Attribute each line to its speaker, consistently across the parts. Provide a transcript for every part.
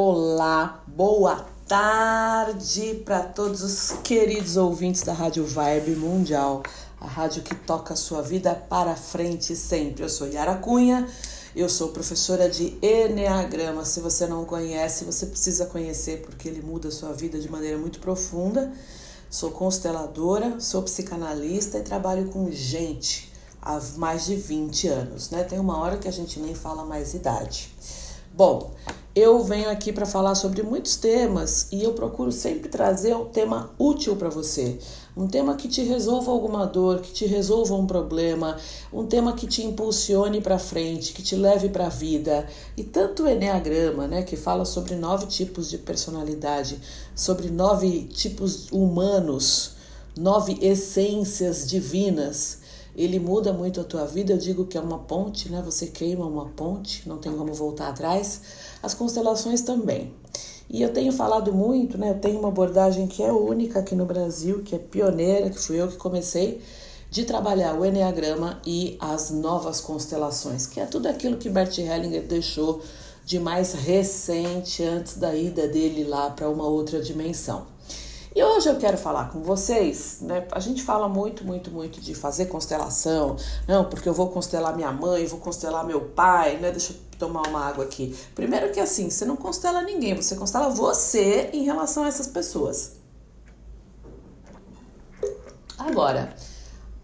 Speaker 1: Olá, boa tarde para todos os queridos ouvintes da Rádio Vibe Mundial, a rádio que toca a sua vida para frente sempre. Eu sou Yara Cunha, eu sou professora de Enneagrama. Se você não conhece, você precisa conhecer porque ele muda a sua vida de maneira muito profunda. Sou consteladora, sou psicanalista e trabalho com gente há mais de 20 anos, né? Tem uma hora que a gente nem fala mais idade. Bom, eu venho aqui para falar sobre muitos temas e eu procuro sempre trazer um tema útil para você. Um tema que te resolva alguma dor, que te resolva um problema, um tema que te impulsione para frente, que te leve para a vida. E tanto o Enneagrama, né, que fala sobre nove tipos de personalidade, sobre nove tipos humanos, nove essências divinas ele muda muito a tua vida. Eu digo que é uma ponte, né? Você queima uma ponte, não tem como voltar atrás. As constelações também. E eu tenho falado muito, né? Eu tenho uma abordagem que é única aqui no Brasil, que é pioneira, que fui eu que comecei de trabalhar o Enneagrama e as novas constelações, que é tudo aquilo que Bert Hellinger deixou de mais recente antes da ida dele lá para uma outra dimensão. E hoje eu quero falar com vocês, né? A gente fala muito, muito, muito de fazer constelação, não, porque eu vou constelar minha mãe, vou constelar meu pai, né? Deixa eu tomar uma água aqui. Primeiro que assim, você não constela ninguém, você constela você em relação a essas pessoas. Agora,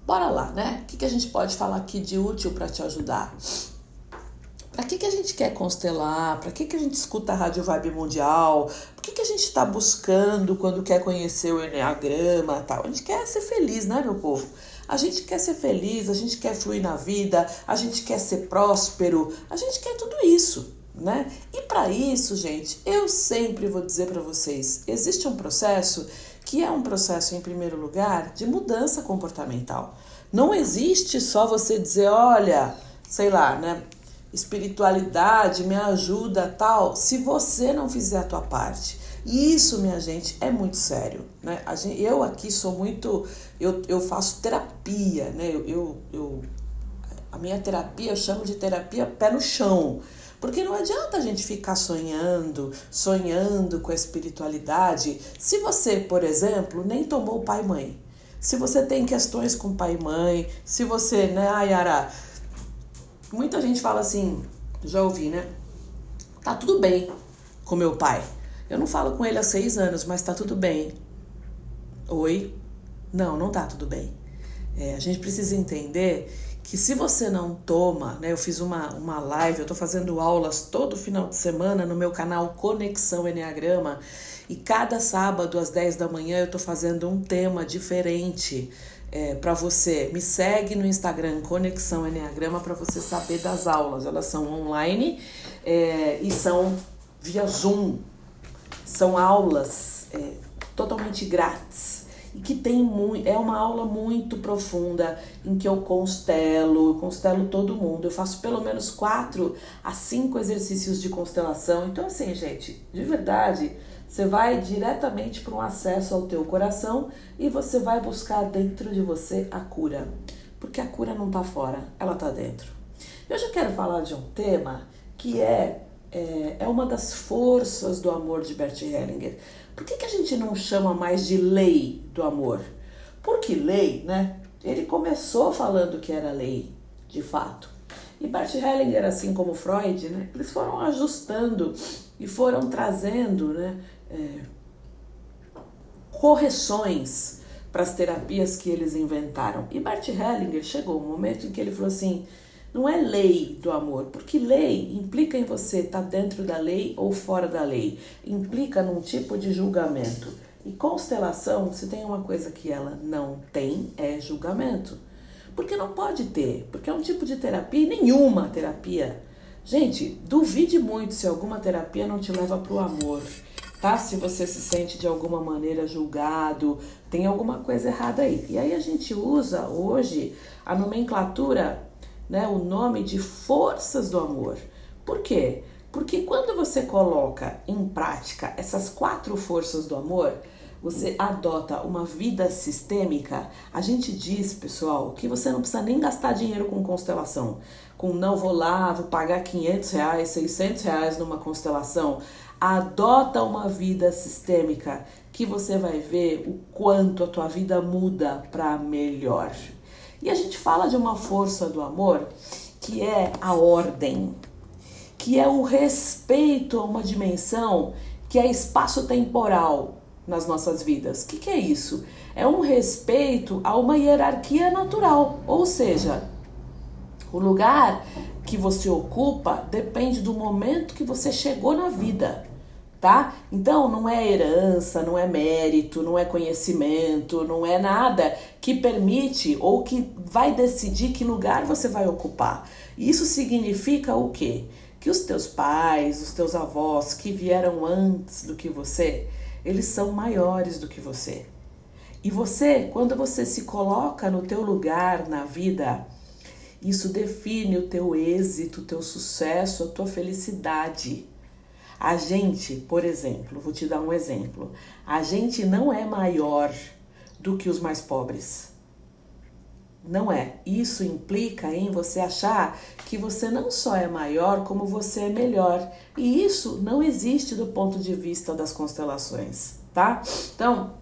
Speaker 1: bora lá, né? O que, que a gente pode falar aqui de útil para te ajudar? Para que, que a gente quer constelar? Para que, que a gente escuta a Rádio Vibe Mundial? Que a gente está buscando quando quer conhecer o Enneagrama tal? A gente quer ser feliz, né, meu povo? A gente quer ser feliz, a gente quer fluir na vida, a gente quer ser próspero, a gente quer tudo isso, né? E para isso, gente, eu sempre vou dizer para vocês, existe um processo que é um processo em primeiro lugar de mudança comportamental. Não existe só você dizer, olha, sei lá, né? espiritualidade, me ajuda, tal, se você não fizer a tua parte. E isso, minha gente, é muito sério, né? Gente, eu aqui sou muito, eu, eu faço terapia, né? Eu, eu, eu, a minha terapia eu chamo de terapia pé no chão. Porque não adianta a gente ficar sonhando, sonhando com a espiritualidade, se você, por exemplo, nem tomou pai e mãe. Se você tem questões com pai e mãe, se você, né, Ayara, Muita gente fala assim, já ouvi, né? Tá tudo bem com meu pai. Eu não falo com ele há seis anos, mas tá tudo bem. Oi? Não, não tá tudo bem. É, a gente precisa entender que se você não toma, né? Eu fiz uma, uma live, eu tô fazendo aulas todo final de semana no meu canal Conexão Enneagrama e cada sábado às 10 da manhã eu tô fazendo um tema diferente é, para você. Me segue no Instagram Conexão Enneagrama para você saber das aulas. Elas são online é, e são via Zoom. São aulas é, totalmente grátis e que tem muito, é uma aula muito profunda em que eu constelo, eu constelo todo mundo. Eu faço pelo menos quatro a cinco exercícios de constelação. Então, assim, gente, de verdade, você vai diretamente para um acesso ao teu coração e você vai buscar dentro de você a cura. Porque a cura não está fora, ela está dentro. Eu já quero falar de um tema que é, é, é uma das forças do amor de Bert Hellinger. Por que, que a gente não chama mais de lei do amor? Porque lei, né? Ele começou falando que era lei, de fato. E Bert Hellinger, assim como Freud, né, eles foram ajustando e foram trazendo né, é, correções para as terapias que eles inventaram. E Bert Hellinger chegou um momento em que ele falou assim: não é lei do amor, porque lei implica em você estar tá dentro da lei ou fora da lei, implica num tipo de julgamento. E constelação, se tem uma coisa que ela não tem, é julgamento. Porque não pode ter, porque é um tipo de terapia e nenhuma terapia. Gente, duvide muito se alguma terapia não te leva para o amor tá? Se você se sente de alguma maneira julgado, tem alguma coisa errada aí. E aí a gente usa hoje a nomenclatura, né, o nome de forças do amor. Por quê? Porque quando você coloca em prática essas quatro forças do amor, você adota uma vida sistêmica, a gente diz, pessoal, que você não precisa nem gastar dinheiro com constelação. Com não vou lá, vou pagar 500 reais, 600 reais numa constelação. Adota uma vida sistêmica que você vai ver o quanto a tua vida muda para melhor. E a gente fala de uma força do amor que é a ordem, que é o respeito a uma dimensão que é espaço-temporal nas nossas vidas. O que, que é isso? É um respeito a uma hierarquia natural, ou seja, o lugar que você ocupa depende do momento que você chegou na vida, tá? Então não é herança, não é mérito, não é conhecimento, não é nada que permite ou que vai decidir que lugar você vai ocupar. Isso significa o quê? Que os teus pais, os teus avós que vieram antes do que você, eles são maiores do que você. E você, quando você se coloca no teu lugar na vida, isso define o teu êxito, o teu sucesso, a tua felicidade. A gente, por exemplo, vou te dar um exemplo. A gente não é maior do que os mais pobres. Não é. Isso implica em você achar que você não só é maior, como você é melhor. E isso não existe do ponto de vista das constelações, tá? Então,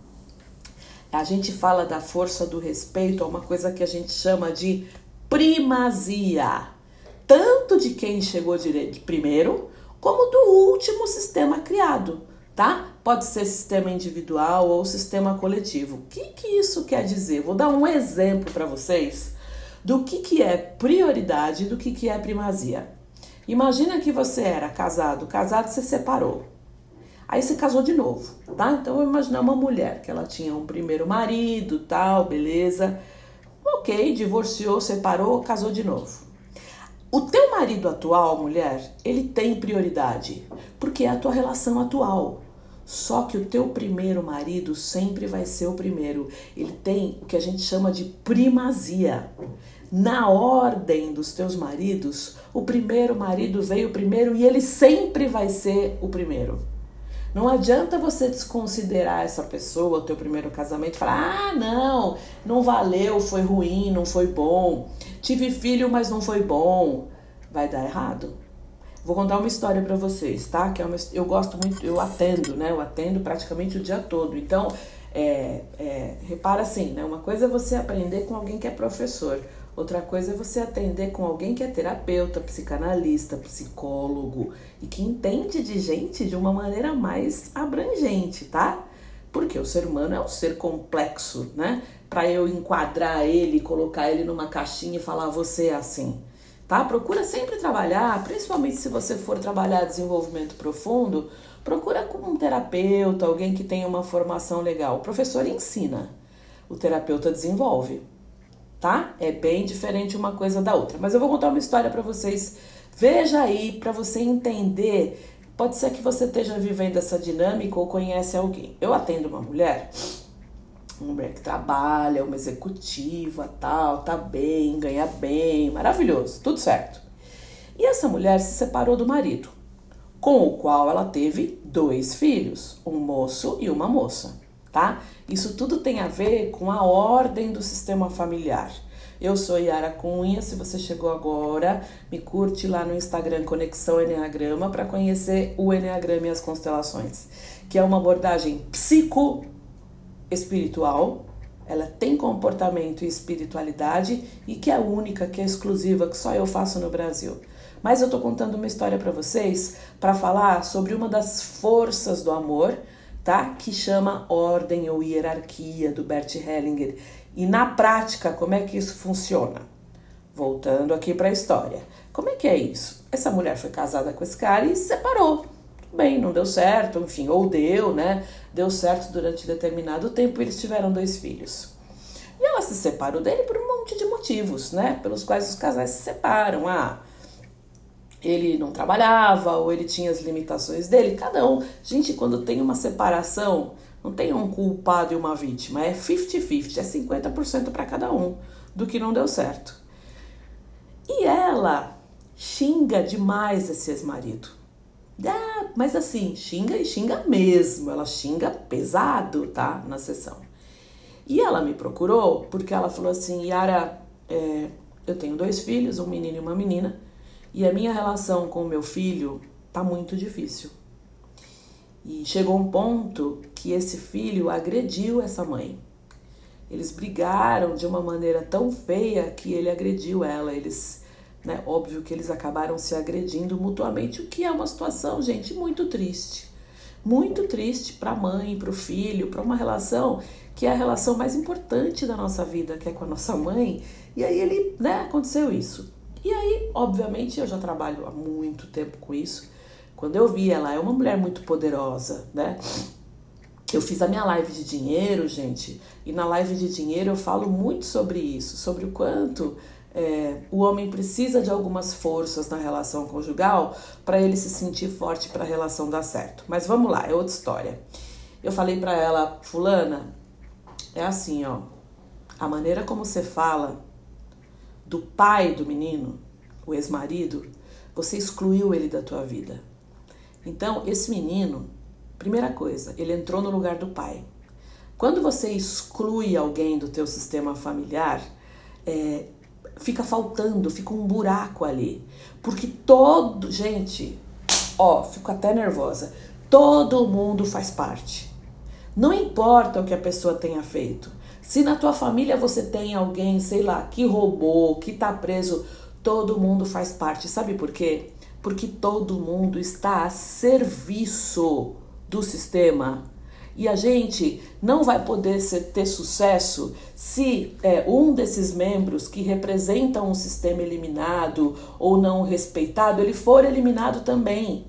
Speaker 1: a gente fala da força do respeito a uma coisa que a gente chama de primazia, tanto de quem chegou primeiro, como do último sistema criado, tá? Pode ser sistema individual ou sistema coletivo. O que, que isso quer dizer? Vou dar um exemplo para vocês do que, que é prioridade e do que, que é primazia. Imagina que você era casado, casado você separou. Aí você casou de novo, tá? Então vou imaginar uma mulher que ela tinha um primeiro marido, tal, beleza. Ok, divorciou, separou, casou de novo. O teu marido atual, mulher, ele tem prioridade, porque é a tua relação atual. Só que o teu primeiro marido sempre vai ser o primeiro. Ele tem o que a gente chama de primazia. Na ordem dos teus maridos, o primeiro marido veio primeiro e ele sempre vai ser o primeiro. Não adianta você desconsiderar essa pessoa, o teu primeiro casamento, falar: "Ah, não, não valeu, foi ruim, não foi bom. Tive filho, mas não foi bom". Vai dar errado. Vou contar uma história para vocês, tá? Que é uma, eu gosto muito, eu atendo, né? Eu atendo praticamente o dia todo. Então, é, é, repara assim, né? Uma coisa é você aprender com alguém que é professor, outra coisa é você atender com alguém que é terapeuta, psicanalista, psicólogo e que entende de gente de uma maneira mais abrangente, tá? Porque o ser humano é um ser complexo, né? Para eu enquadrar ele, colocar ele numa caixinha e falar você é assim tá? Procura sempre trabalhar, principalmente se você for trabalhar desenvolvimento profundo, procura com um terapeuta, alguém que tenha uma formação legal. O professor ensina, o terapeuta desenvolve, tá? É bem diferente uma coisa da outra. Mas eu vou contar uma história para vocês. Veja aí para você entender. Pode ser que você esteja vivendo essa dinâmica ou conhece alguém. Eu atendo uma mulher uma mulher que trabalha, uma executiva, tal, tá bem, ganha bem, maravilhoso, tudo certo. E essa mulher se separou do marido, com o qual ela teve dois filhos, um moço e uma moça, tá? Isso tudo tem a ver com a ordem do sistema familiar. Eu sou Yara Cunha, se você chegou agora, me curte lá no Instagram Conexão Enneagrama para conhecer o Enneagrama e as constelações, que é uma abordagem psico espiritual, ela tem comportamento e espiritualidade e que é única, que é exclusiva, que só eu faço no Brasil. Mas eu estou contando uma história para vocês para falar sobre uma das forças do amor, tá? Que chama ordem ou hierarquia do Bert Hellinger. E na prática, como é que isso funciona? Voltando aqui para a história. Como é que é isso? Essa mulher foi casada com esse cara e se separou bem, não deu certo, enfim, ou deu, né? Deu certo durante determinado tempo e eles tiveram dois filhos. E ela se separou dele por um monte de motivos, né? Pelos quais os casais se separam. Ah, ele não trabalhava, ou ele tinha as limitações dele, cada um. Gente, quando tem uma separação, não tem um culpado e uma vítima, é 50-50, é 50% para cada um do que não deu certo. E ela xinga demais esse ex-marido mas assim, xinga e xinga mesmo. Ela xinga pesado, tá? Na sessão. E ela me procurou porque ela falou assim: Yara, é, eu tenho dois filhos, um menino e uma menina, e a minha relação com o meu filho tá muito difícil. E chegou um ponto que esse filho agrediu essa mãe. Eles brigaram de uma maneira tão feia que ele agrediu ela. Eles, né, óbvio que eles acabaram se agredindo mutuamente, o que é uma situação, gente, muito triste. Muito triste para a mãe, para o filho, para uma relação que é a relação mais importante da nossa vida, que é com a nossa mãe. E aí ele, né, aconteceu isso. E aí, obviamente, eu já trabalho há muito tempo com isso. Quando eu vi ela é uma mulher muito poderosa, né? Eu fiz a minha live de dinheiro, gente, e na live de dinheiro eu falo muito sobre isso, sobre o quanto é, o homem precisa de algumas forças na relação conjugal para ele se sentir forte para a relação dar certo. Mas vamos lá, é outra história. Eu falei para ela, fulana, é assim, ó, a maneira como você fala do pai do menino, o ex-marido, você excluiu ele da tua vida. Então, esse menino, primeira coisa, ele entrou no lugar do pai. Quando você exclui alguém do teu sistema familiar, é, fica faltando, fica um buraco ali. Porque todo, gente, ó, fico até nervosa. Todo mundo faz parte. Não importa o que a pessoa tenha feito. Se na tua família você tem alguém, sei lá, que roubou, que tá preso, todo mundo faz parte. Sabe por quê? porque todo mundo está a serviço do sistema. E a gente não vai poder ser, ter sucesso se é, um desses membros que representam um sistema eliminado ou não respeitado, ele for eliminado também.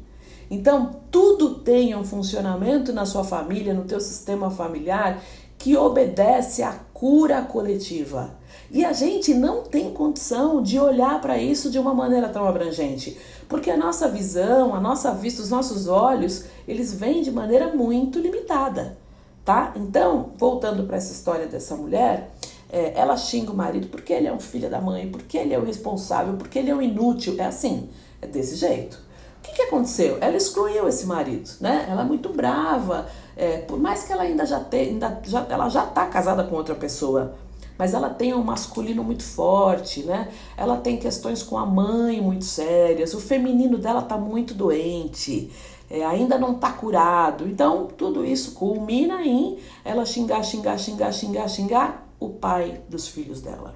Speaker 1: Então, tudo tem um funcionamento na sua família, no teu sistema familiar, que obedece à cura coletiva. E a gente não tem condição de olhar para isso de uma maneira tão abrangente, porque a nossa visão, a nossa vista, os nossos olhos, eles vêm de maneira muito limitada, tá? Então, voltando para essa história dessa mulher, é, ela xinga o marido porque ele é um filho da mãe, porque ele é o responsável, porque ele é um inútil, é assim, é desse jeito. O que, que aconteceu? Ela excluiu esse marido, né? Ela é muito brava, é, por mais que ela ainda já tenha, ainda já, ela já está casada com outra pessoa, mas ela tem um masculino muito forte, né? Ela tem questões com a mãe muito sérias, o feminino dela tá muito doente, é, ainda não tá curado. Então, tudo isso culmina em ela xingar, xingar, xingar, xingar, xingar o pai dos filhos dela.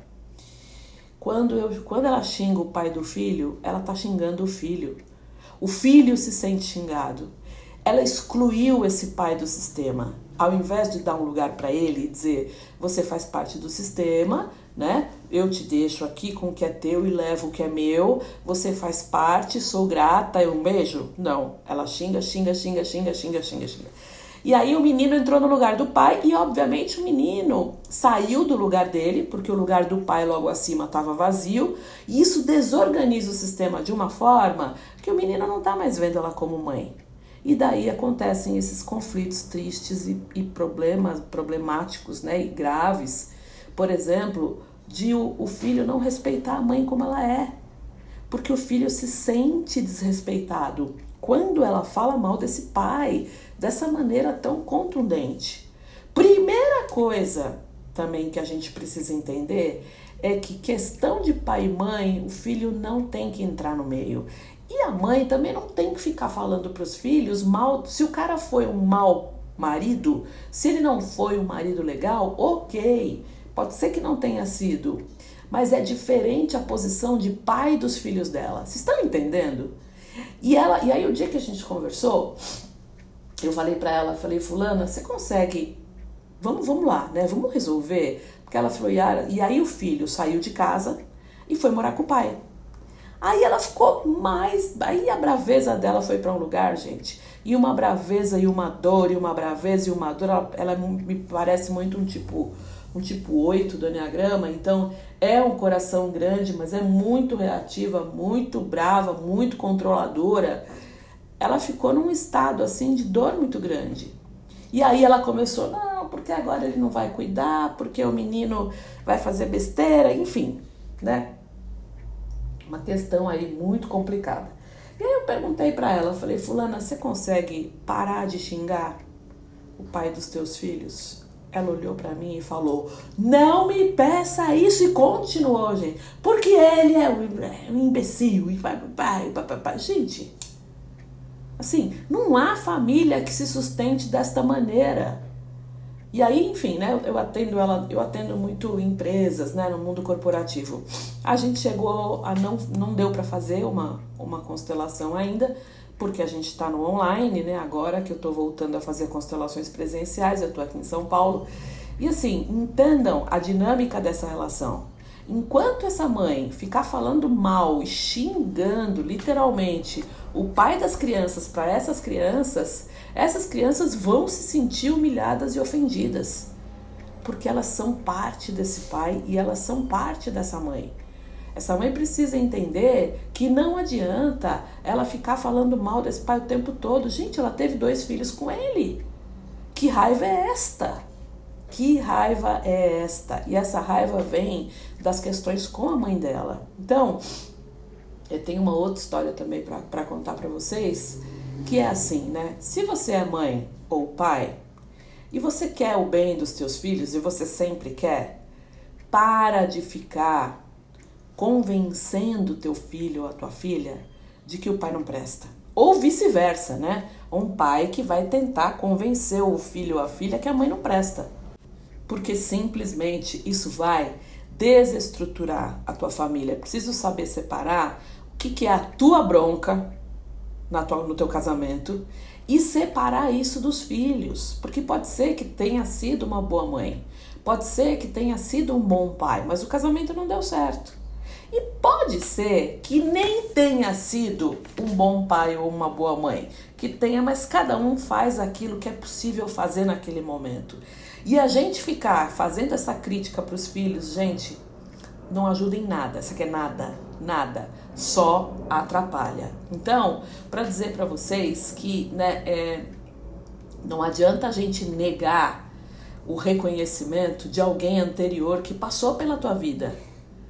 Speaker 1: Quando, eu, quando ela xinga o pai do filho, ela tá xingando o filho. O filho se sente xingado. Ela excluiu esse pai do sistema ao invés de dar um lugar para ele e dizer você faz parte do sistema, né? Eu te deixo aqui com o que é teu e levo o que é meu. Você faz parte, sou grata, eu beijo. Não, ela xinga, xinga, xinga, xinga, xinga, xinga, xinga. E aí o menino entrou no lugar do pai e obviamente o menino saiu do lugar dele, porque o lugar do pai logo acima estava vazio, e isso desorganiza o sistema de uma forma que o menino não está mais vendo ela como mãe. E daí acontecem esses conflitos tristes e, e problemas problemáticos né, e graves. Por exemplo, de o, o filho não respeitar a mãe como ela é. Porque o filho se sente desrespeitado quando ela fala mal desse pai dessa maneira tão contundente. Primeira coisa também que a gente precisa entender é que questão de pai e mãe, o filho não tem que entrar no meio. E a mãe também não tem que ficar falando para os filhos mal. Se o cara foi um mau marido, se ele não foi um marido legal, ok. Pode ser que não tenha sido. Mas é diferente a posição de pai dos filhos dela. Vocês estão entendendo? E ela, e aí o dia que a gente conversou, eu falei para ela, falei, fulana, você consegue? Vamos, vamos lá, né? Vamos resolver. Porque ela falou, Yara, e aí o filho saiu de casa e foi morar com o pai. Aí ela ficou mais. Aí a braveza dela foi para um lugar, gente. E uma braveza e uma dor, e uma braveza e uma dor, ela, ela me parece muito um tipo um tipo 8 do Enneagrama, então é um coração grande, mas é muito reativa, muito brava, muito controladora. Ela ficou num estado assim de dor muito grande. E aí ela começou, não, porque agora ele não vai cuidar, porque o menino vai fazer besteira, enfim, né? Uma questão aí muito complicada. E aí eu perguntei para ela, falei, fulana, você consegue parar de xingar o pai dos teus filhos? Ela olhou para mim e falou: Não me peça isso. E continuou, gente. Porque ele é um imbecil. E pai, pai. Gente, assim, não há família que se sustente desta maneira. E aí, enfim, né, eu atendo ela, eu atendo muito empresas, né, no mundo corporativo. A gente chegou a não não deu para fazer uma uma constelação ainda, porque a gente está no online, né? Agora que eu estou voltando a fazer constelações presenciais, eu estou aqui em São Paulo. E assim, entendam a dinâmica dessa relação. Enquanto essa mãe ficar falando mal e xingando literalmente o pai das crianças para essas crianças, essas crianças vão se sentir humilhadas e ofendidas. Porque elas são parte desse pai e elas são parte dessa mãe. Essa mãe precisa entender que não adianta ela ficar falando mal desse pai o tempo todo. Gente, ela teve dois filhos com ele. Que raiva é esta? Que raiva é esta? E essa raiva vem das questões com a mãe dela. Então, eu tenho uma outra história também para contar para vocês, que é assim, né? Se você é mãe ou pai e você quer o bem dos teus filhos e você sempre quer, para de ficar convencendo teu filho ou a tua filha de que o pai não presta. Ou vice-versa, né? Um pai que vai tentar convencer o filho ou a filha que a mãe não presta. Porque simplesmente isso vai desestruturar a tua família. É preciso saber separar o que, que é a tua bronca na tua, no teu casamento e separar isso dos filhos. Porque pode ser que tenha sido uma boa mãe, pode ser que tenha sido um bom pai, mas o casamento não deu certo. E pode ser que nem tenha sido um bom pai ou uma boa mãe, que tenha, mas cada um faz aquilo que é possível fazer naquele momento. E a gente ficar fazendo essa crítica para os filhos, gente, não ajuda em nada. Isso aqui é nada, nada, só atrapalha. Então, para dizer para vocês que né, é, não adianta a gente negar o reconhecimento de alguém anterior que passou pela tua vida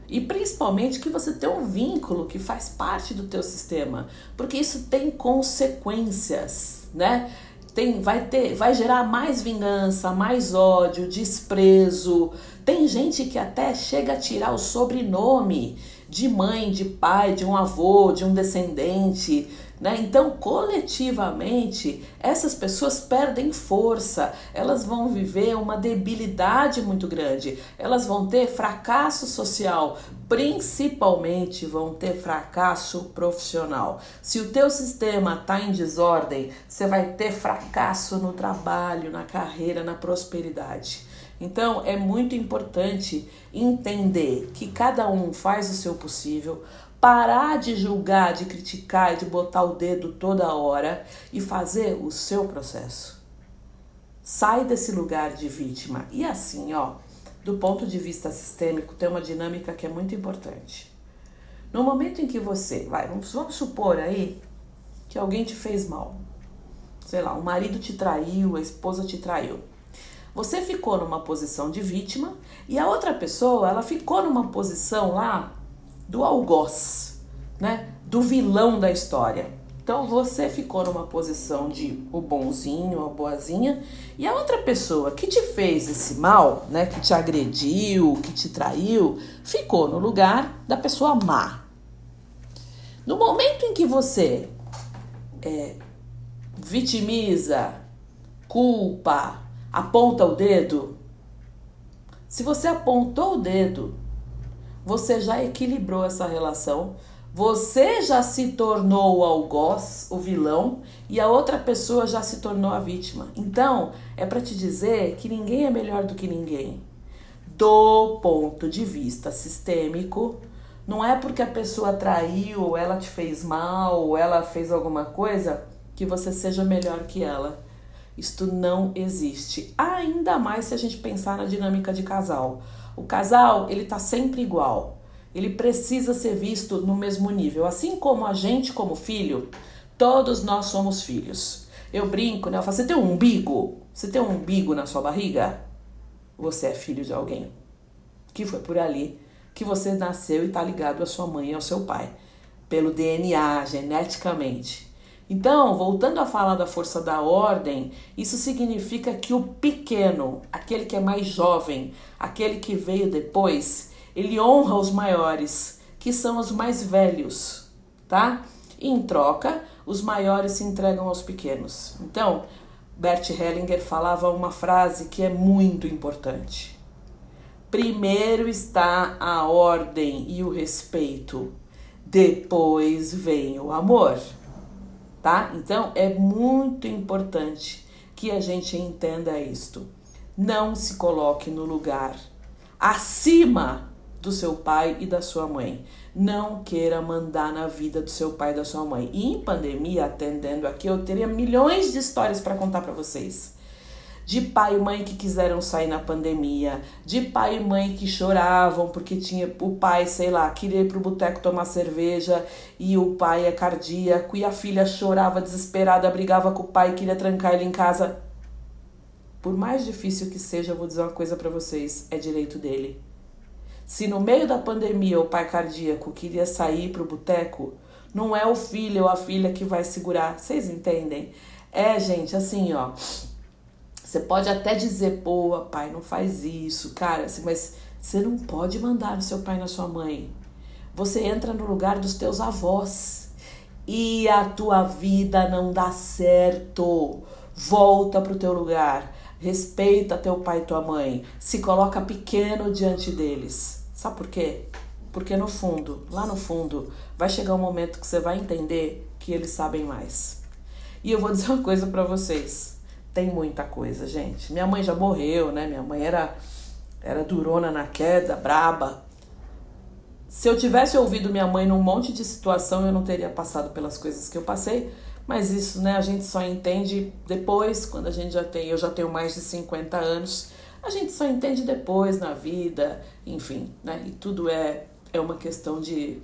Speaker 1: e principalmente que você tem um vínculo que faz parte do teu sistema, porque isso tem consequências, né? Tem, vai ter, vai gerar mais vingança, mais ódio, desprezo. Tem gente que até chega a tirar o sobrenome de mãe, de pai, de um avô, de um descendente, né? Então, coletivamente, essas pessoas perdem força, elas vão viver uma debilidade muito grande, elas vão ter fracasso social, principalmente vão ter fracasso profissional. Se o teu sistema está em desordem, você vai ter fracasso no trabalho, na carreira, na prosperidade. Então é muito importante entender que cada um faz o seu possível, parar de julgar, de criticar e de botar o dedo toda hora e fazer o seu processo. Sai desse lugar de vítima. E assim, ó, do ponto de vista sistêmico, tem uma dinâmica que é muito importante. No momento em que você, vai, vamos, vamos supor aí que alguém te fez mal. Sei lá, o marido te traiu, a esposa te traiu. Você ficou numa posição de vítima e a outra pessoa, ela ficou numa posição lá do algoz, né? Do vilão da história. Então você ficou numa posição de o bonzinho, a boazinha, e a outra pessoa que te fez esse mal, né, que te agrediu, que te traiu, ficou no lugar da pessoa má. No momento em que você é, vitimiza, culpa, aponta o dedo, se você apontou o dedo você já equilibrou essa relação, você já se tornou o algoz, o vilão, e a outra pessoa já se tornou a vítima. Então, é para te dizer que ninguém é melhor do que ninguém. Do ponto de vista sistêmico, não é porque a pessoa traiu, ou ela te fez mal, ou ela fez alguma coisa, que você seja melhor que ela. Isto não existe. Ainda mais se a gente pensar na dinâmica de casal. O casal, ele tá sempre igual. Ele precisa ser visto no mesmo nível. Assim como a gente, como filho, todos nós somos filhos. Eu brinco, né? Eu falo, você tem um umbigo? Você tem um umbigo na sua barriga? Você é filho de alguém. Que foi por ali que você nasceu e tá ligado à sua mãe e ao seu pai. pelo DNA, geneticamente. Então, voltando a falar da força da ordem, isso significa que o pequeno, aquele que é mais jovem, aquele que veio depois, ele honra os maiores, que são os mais velhos, tá? E em troca, os maiores se entregam aos pequenos. Então, Bert Hellinger falava uma frase que é muito importante. Primeiro está a ordem e o respeito, depois vem o amor tá? Então é muito importante que a gente entenda isto. Não se coloque no lugar acima do seu pai e da sua mãe. Não queira mandar na vida do seu pai e da sua mãe. E em pandemia, atendendo aqui, eu teria milhões de histórias para contar para vocês de pai e mãe que quiseram sair na pandemia, de pai e mãe que choravam porque tinha o pai, sei lá, queria ir pro boteco tomar cerveja e o pai é cardíaco e a filha chorava desesperada, brigava com o pai, queria trancar ele em casa. Por mais difícil que seja, eu vou dizer uma coisa para vocês, é direito dele. Se no meio da pandemia o pai cardíaco queria sair pro boteco, não é o filho ou a filha que vai segurar. Vocês entendem? É, gente, assim, ó. Você pode até dizer, pô, pai, não faz isso, cara, assim, mas você não pode mandar no seu pai na sua mãe. Você entra no lugar dos teus avós e a tua vida não dá certo. Volta pro teu lugar. Respeita teu pai e tua mãe. Se coloca pequeno diante deles. Sabe por quê? Porque no fundo, lá no fundo, vai chegar um momento que você vai entender que eles sabem mais. E eu vou dizer uma coisa para vocês tem muita coisa, gente. Minha mãe já morreu, né? Minha mãe era, era durona na queda, braba. Se eu tivesse ouvido minha mãe num monte de situação, eu não teria passado pelas coisas que eu passei. Mas isso, né, a gente só entende depois, quando a gente já tem, eu já tenho mais de 50 anos, a gente só entende depois na vida, enfim, né? E tudo é, é uma questão de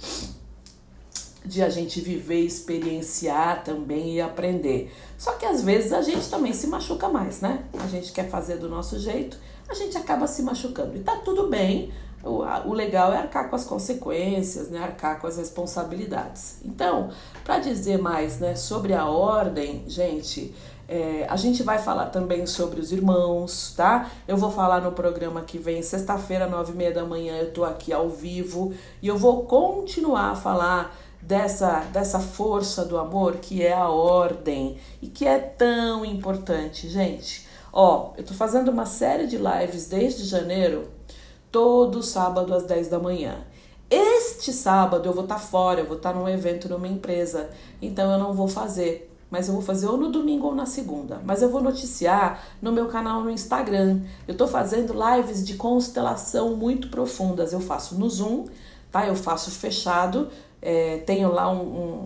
Speaker 1: de a gente viver, experienciar também e aprender. Só que às vezes a gente também se machuca mais, né? A gente quer fazer do nosso jeito, a gente acaba se machucando. E tá tudo bem, o, o legal é arcar com as consequências, né? Arcar com as responsabilidades. Então, para dizer mais né, sobre a ordem, gente, é, a gente vai falar também sobre os irmãos, tá? Eu vou falar no programa que vem, sexta-feira, nove e meia da manhã, eu tô aqui ao vivo e eu vou continuar a falar dessa, dessa força do amor que é a ordem e que é tão importante, gente. Ó, eu tô fazendo uma série de lives desde janeiro, todo sábado às 10 da manhã. Este sábado eu vou estar tá fora, eu vou estar tá num evento numa empresa, então eu não vou fazer. Mas eu vou fazer ou no domingo ou na segunda. Mas eu vou noticiar no meu canal no Instagram. Eu tô fazendo lives de constelação muito profundas. Eu faço no Zoom, tá? Eu faço fechado é, tenho lá um,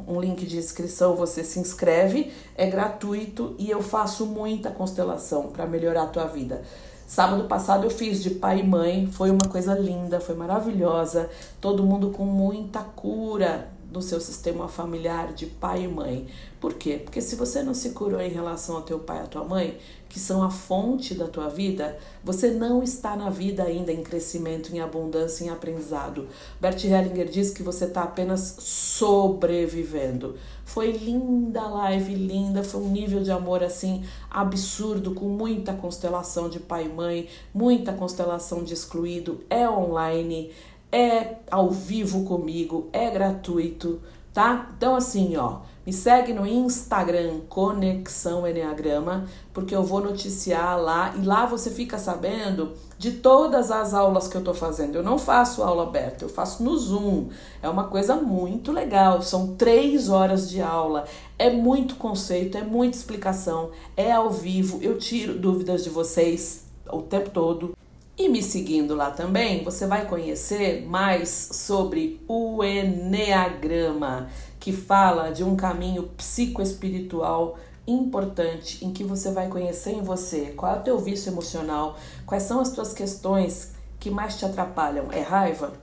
Speaker 1: um, um, link de inscrição, você se inscreve, é gratuito e eu faço muita constelação para melhorar a tua vida. Sábado passado eu fiz de pai e mãe, foi uma coisa linda, foi maravilhosa, todo mundo com muita cura no seu sistema familiar de pai e mãe. Por quê? Porque se você não se curou em relação ao teu pai e à tua mãe, que são a fonte da tua vida, você não está na vida ainda em crescimento, em abundância, em aprendizado. Bert Hellinger diz que você está apenas sobrevivendo. Foi linda a live, linda, foi um nível de amor assim absurdo, com muita constelação de pai e mãe, muita constelação de excluído, é online, é ao vivo comigo, é gratuito, tá? Então assim, ó, me segue no Instagram Conexão Enneagrama, porque eu vou noticiar lá e lá você fica sabendo de todas as aulas que eu tô fazendo. Eu não faço aula aberta, eu faço no Zoom. É uma coisa muito legal. São três horas de aula. É muito conceito, é muita explicação, é ao vivo. Eu tiro dúvidas de vocês o tempo todo. E me seguindo lá também, você vai conhecer mais sobre o Enneagrama que fala de um caminho psicoespiritual importante em que você vai conhecer em você qual é o teu vício emocional, quais são as tuas questões que mais te atrapalham. É raiva?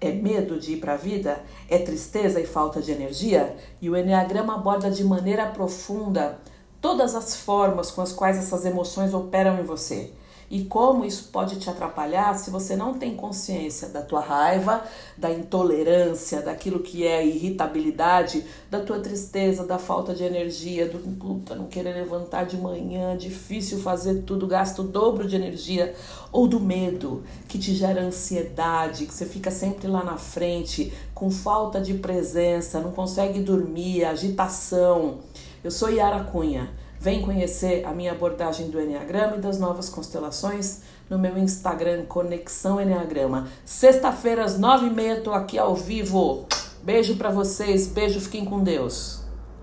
Speaker 1: É medo de ir para a vida? É tristeza e falta de energia? E o Enneagrama aborda de maneira profunda todas as formas com as quais essas emoções operam em você. E como isso pode te atrapalhar se você não tem consciência da tua raiva, da intolerância, daquilo que é irritabilidade, da tua tristeza, da falta de energia, do puta, não querer levantar de manhã, difícil fazer tudo, gasta o dobro de energia, ou do medo que te gera ansiedade, que você fica sempre lá na frente, com falta de presença, não consegue dormir, agitação. Eu sou Yara Cunha. Vem conhecer a minha abordagem do Enneagrama e das novas constelações no meu Instagram Conexão Enneagrama. Sexta-feira às nove e meia tô aqui ao vivo. Beijo para vocês, beijo, fiquem com Deus.